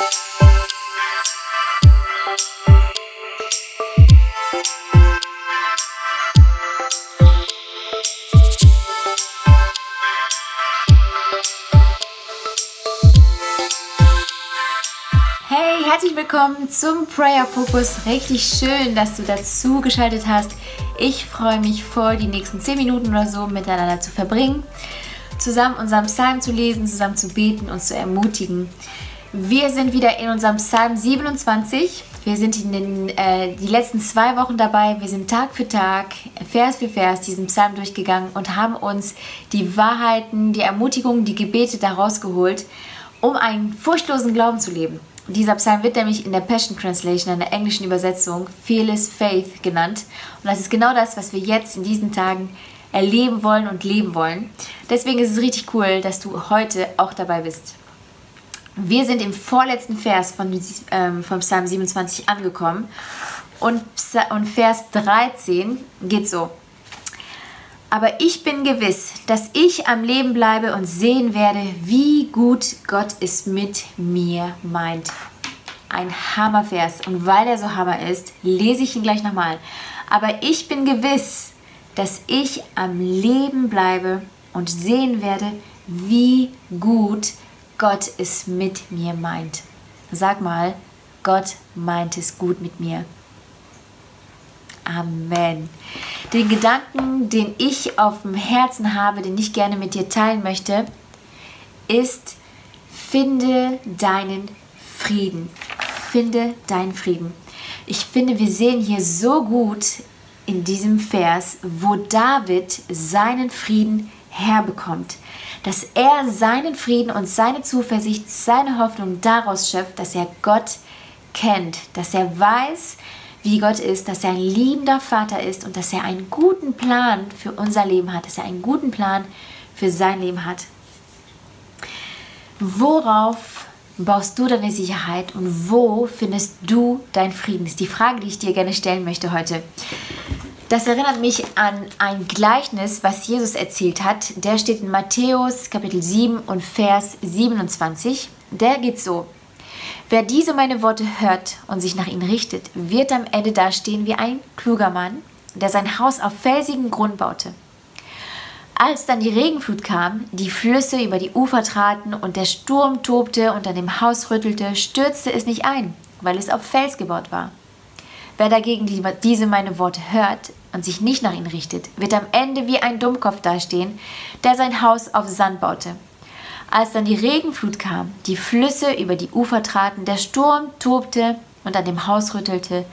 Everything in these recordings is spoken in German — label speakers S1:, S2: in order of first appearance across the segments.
S1: Hey, herzlich willkommen zum Prayer Focus. Richtig schön, dass du dazu geschaltet hast. Ich freue mich voll, die nächsten 10 Minuten oder so miteinander zu verbringen, zusammen unseren Psalm zu lesen, zusammen zu beten und zu ermutigen. Wir sind wieder in unserem Psalm 27. Wir sind in den, äh, die letzten zwei Wochen dabei. Wir sind Tag für Tag, Vers für Vers diesen Psalm durchgegangen und haben uns die Wahrheiten, die Ermutigungen, die Gebete daraus geholt, um einen furchtlosen Glauben zu leben. Dieser Psalm wird nämlich in der Passion Translation, in der englischen Übersetzung, Fearless Faith genannt. Und das ist genau das, was wir jetzt in diesen Tagen erleben wollen und leben wollen. Deswegen ist es richtig cool, dass du heute auch dabei bist. Wir sind im vorletzten Vers von, ähm, vom Psalm 27 angekommen. Und, und Vers 13 geht so. Aber ich bin gewiss, dass ich am Leben bleibe und sehen werde, wie gut Gott es mit mir meint. Ein Hammervers. Und weil er so Hammer ist, lese ich ihn gleich nochmal. Aber ich bin gewiss, dass ich am Leben bleibe und sehen werde, wie gut Gott es mit mir meint. Sag mal, Gott meint es gut mit mir. Amen. Den Gedanken, den ich auf dem Herzen habe, den ich gerne mit dir teilen möchte, ist, finde deinen Frieden. Finde deinen Frieden. Ich finde, wir sehen hier so gut in diesem Vers, wo David seinen Frieden herbekommt. Dass er seinen Frieden und seine Zuversicht, seine Hoffnung daraus schöpft, dass er Gott kennt, dass er weiß, wie Gott ist, dass er ein liebender Vater ist und dass er einen guten Plan für unser Leben hat, dass er einen guten Plan für sein Leben hat. Worauf baust du deine Sicherheit und wo findest du deinen Frieden? Das ist die Frage, die ich dir gerne stellen möchte heute. Das erinnert mich an ein Gleichnis, was Jesus erzählt hat. Der steht in Matthäus Kapitel 7 und Vers 27. Der geht so. Wer diese meine Worte hört und sich nach ihnen richtet, wird am Ende dastehen wie ein kluger Mann, der sein Haus auf felsigen Grund baute. Als dann die Regenflut kam, die Flüsse über die Ufer traten und der Sturm tobte und an dem Haus rüttelte, stürzte es nicht ein, weil es auf Fels gebaut war. Wer dagegen die, diese meine Worte hört und sich nicht nach ihnen richtet, wird am Ende wie ein Dummkopf dastehen, der sein Haus auf Sand baute. Als dann die Regenflut kam, die Flüsse über die Ufer traten, der Sturm tobte und an dem Haus rüttelte,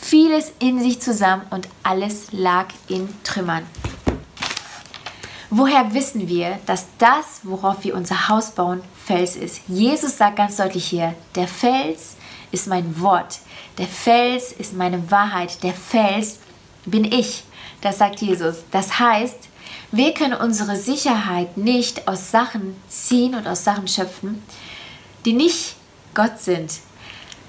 S1: fiel es in sich zusammen und alles lag in Trümmern. Woher wissen wir, dass das, worauf wir unser Haus bauen, Fels ist? Jesus sagt ganz deutlich hier, der Fels ist mein Wort, der Fels ist meine Wahrheit, der Fels bin ich. Das sagt Jesus. Das heißt, wir können unsere Sicherheit nicht aus Sachen ziehen und aus Sachen schöpfen, die nicht Gott sind.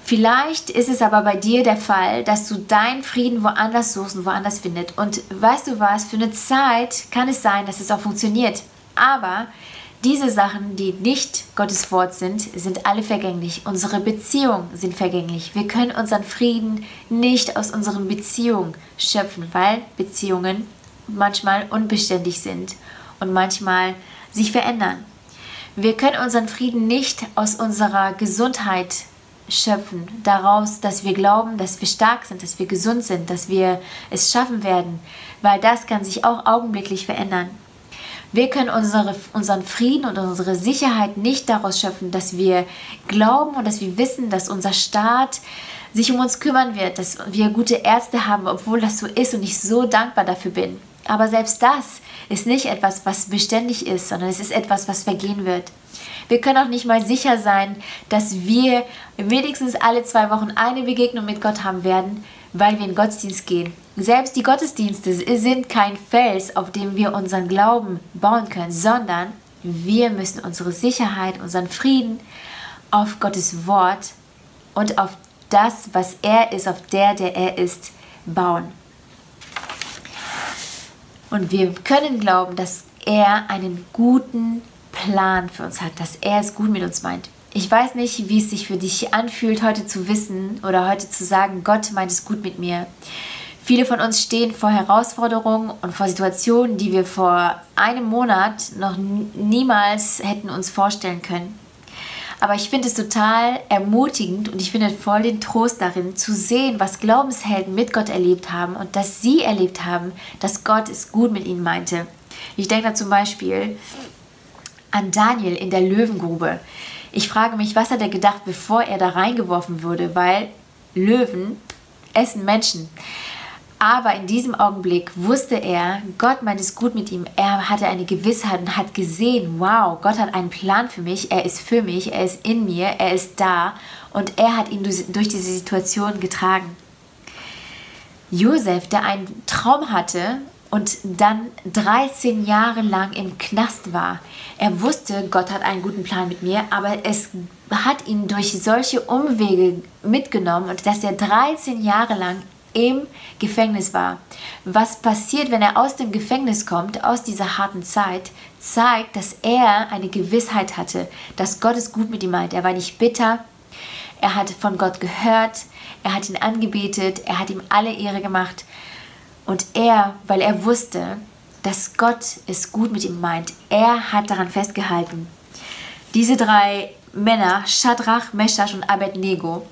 S1: Vielleicht ist es aber bei dir der Fall, dass du deinen Frieden woanders suchst und woanders findest. Und weißt du was, für eine Zeit kann es sein, dass es auch funktioniert. Aber diese Sachen, die nicht Gottes Wort sind, sind alle vergänglich. Unsere Beziehungen sind vergänglich. Wir können unseren Frieden nicht aus unseren Beziehungen schöpfen, weil Beziehungen manchmal unbeständig sind und manchmal sich verändern. Wir können unseren Frieden nicht aus unserer Gesundheit schöpfen, daraus, dass wir glauben, dass wir stark sind, dass wir gesund sind, dass wir es schaffen werden, weil das kann sich auch augenblicklich verändern. Wir können unsere, unseren Frieden und unsere Sicherheit nicht daraus schöpfen, dass wir glauben und dass wir wissen, dass unser Staat sich um uns kümmern wird, dass wir gute Ärzte haben, obwohl das so ist und ich so dankbar dafür bin. Aber selbst das ist nicht etwas, was beständig ist, sondern es ist etwas, was vergehen wird. Wir können auch nicht mal sicher sein, dass wir wenigstens alle zwei Wochen eine Begegnung mit Gott haben werden, weil wir in Gottesdienst gehen. Selbst die Gottesdienste sind kein Fels, auf dem wir unseren Glauben bauen können, sondern wir müssen unsere Sicherheit, unseren Frieden auf Gottes Wort und auf das, was er ist, auf der, der er ist, bauen. Und wir können glauben, dass er einen guten Plan für uns hat, dass er es gut mit uns meint. Ich weiß nicht, wie es sich für dich anfühlt, heute zu wissen oder heute zu sagen, Gott meint es gut mit mir. Viele von uns stehen vor Herausforderungen und vor Situationen, die wir vor einem Monat noch niemals hätten uns vorstellen können. Aber ich finde es total ermutigend und ich finde voll den Trost darin, zu sehen, was Glaubenshelden mit Gott erlebt haben und dass sie erlebt haben, dass Gott es gut mit ihnen meinte. Ich denke da zum Beispiel an Daniel in der Löwengrube. Ich frage mich, was hat er gedacht, bevor er da reingeworfen wurde, weil Löwen essen Menschen. Aber in diesem Augenblick wusste er, Gott meint es gut mit ihm. Er hatte eine Gewissheit und hat gesehen, wow, Gott hat einen Plan für mich. Er ist für mich, er ist in mir, er ist da und er hat ihn durch diese Situation getragen. Josef, der einen Traum hatte und dann 13 Jahre lang im Knast war. Er wusste, Gott hat einen guten Plan mit mir, aber es hat ihn durch solche Umwege mitgenommen und dass er 13 Jahre lang im Gefängnis war. Was passiert, wenn er aus dem Gefängnis kommt, aus dieser harten Zeit, zeigt, dass er eine Gewissheit hatte, dass Gott es gut mit ihm meint. Er war nicht bitter, er hat von Gott gehört, er hat ihn angebetet, er hat ihm alle Ehre gemacht. Und er, weil er wusste, dass Gott es gut mit ihm meint, er hat daran festgehalten. Diese drei Männer, Shadrach, Meshach und Abednego,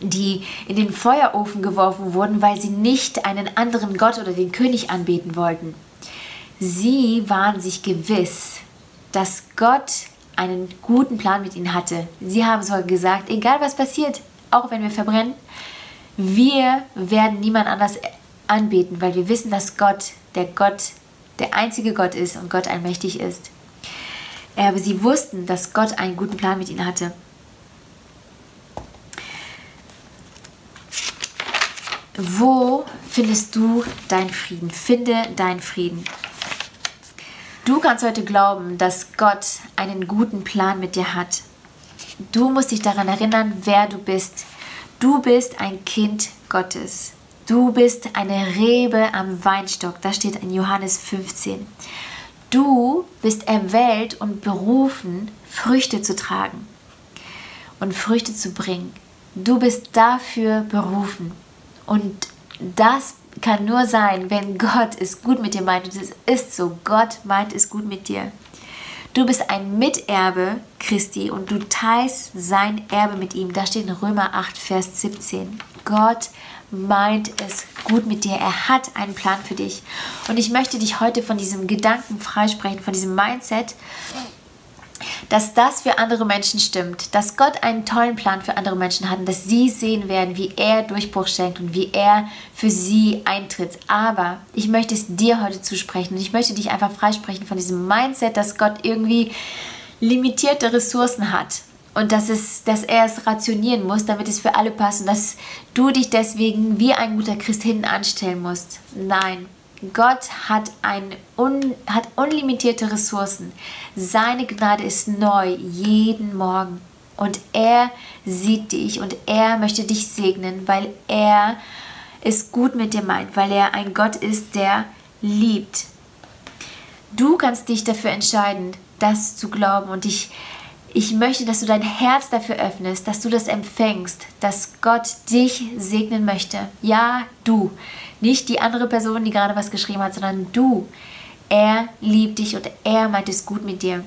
S1: die in den Feuerofen geworfen wurden, weil sie nicht einen anderen Gott oder den König anbeten wollten. Sie waren sich gewiss, dass Gott einen guten Plan mit ihnen hatte. Sie haben sogar gesagt, egal was passiert, auch wenn wir verbrennen, wir werden niemand anders anbeten, weil wir wissen, dass Gott der Gott, der einzige Gott ist und Gott allmächtig ist. Aber sie wussten, dass Gott einen guten Plan mit ihnen hatte. Wo findest du deinen Frieden? Finde deinen Frieden. Du kannst heute glauben, dass Gott einen guten Plan mit dir hat. Du musst dich daran erinnern, wer du bist. Du bist ein Kind Gottes. Du bist eine Rebe am Weinstock. Das steht in Johannes 15. Du bist erwählt und berufen, Früchte zu tragen und Früchte zu bringen. Du bist dafür berufen. Und das kann nur sein, wenn Gott es gut mit dir meint. Und es ist so. Gott meint es gut mit dir. Du bist ein Miterbe Christi und du teilst sein Erbe mit ihm. Da steht in Römer 8, Vers 17. Gott meint es gut mit dir. Er hat einen Plan für dich. Und ich möchte dich heute von diesem Gedanken freisprechen, von diesem Mindset, dass das für andere Menschen stimmt, dass Gott einen tollen Plan für andere Menschen hat und dass sie sehen werden, wie er Durchbruch schenkt und wie er für sie eintritt. Aber ich möchte es dir heute zusprechen und ich möchte dich einfach freisprechen von diesem Mindset, dass Gott irgendwie limitierte Ressourcen hat und dass, es, dass er es rationieren muss, damit es für alle passt und dass du dich deswegen wie ein guter Christ hinten anstellen musst. Nein, Gott hat, ein un, hat unlimitierte Ressourcen. Seine Gnade ist neu jeden Morgen. Und er sieht dich und er möchte dich segnen, weil er es gut mit dir meint, weil er ein Gott ist, der liebt. Du kannst dich dafür entscheiden, das zu glauben und ich, ich möchte, dass du dein Herz dafür öffnest, dass du das empfängst, dass Gott dich segnen möchte. Ja, du. Nicht die andere Person, die gerade was geschrieben hat, sondern du. Er liebt dich und er meint es gut mit dir.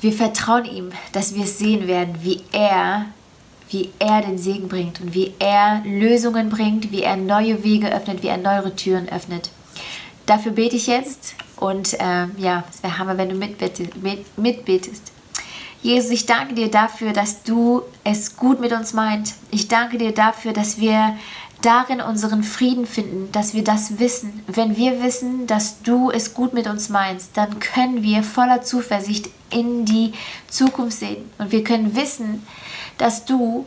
S1: Wir vertrauen ihm, dass wir sehen werden, wie er, wie er den Segen bringt und wie er Lösungen bringt, wie er neue Wege öffnet, wie er neue Türen öffnet. Dafür bete ich jetzt und äh, ja, es wäre Hammer, wenn du mitbetest. Mit, mitbetest. Jesus, ich danke dir dafür, dass du es gut mit uns meint. Ich danke dir dafür, dass wir darin unseren Frieden finden, dass wir das wissen. Wenn wir wissen, dass du es gut mit uns meinst, dann können wir voller Zuversicht in die Zukunft sehen. Und wir können wissen, dass du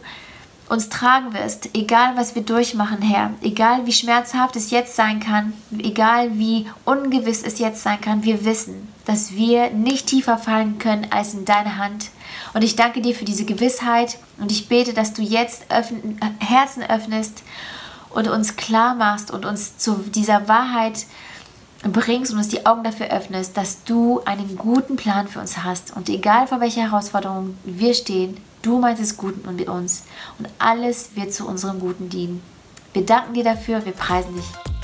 S1: uns tragen wirst, egal was wir durchmachen, Herr, egal wie schmerzhaft es jetzt sein kann, egal wie ungewiss es jetzt sein kann, wir wissen, dass wir nicht tiefer fallen können als in deine Hand. Und ich danke dir für diese Gewissheit und ich bete, dass du jetzt öffn Herzen öffnest und uns klar machst und uns zu dieser Wahrheit bringst und uns die Augen dafür öffnest, dass du einen guten Plan für uns hast. Und egal vor welcher Herausforderung wir stehen, du meinst es gut mit uns. Und alles wird zu unserem Guten dienen. Wir danken dir dafür, wir preisen dich.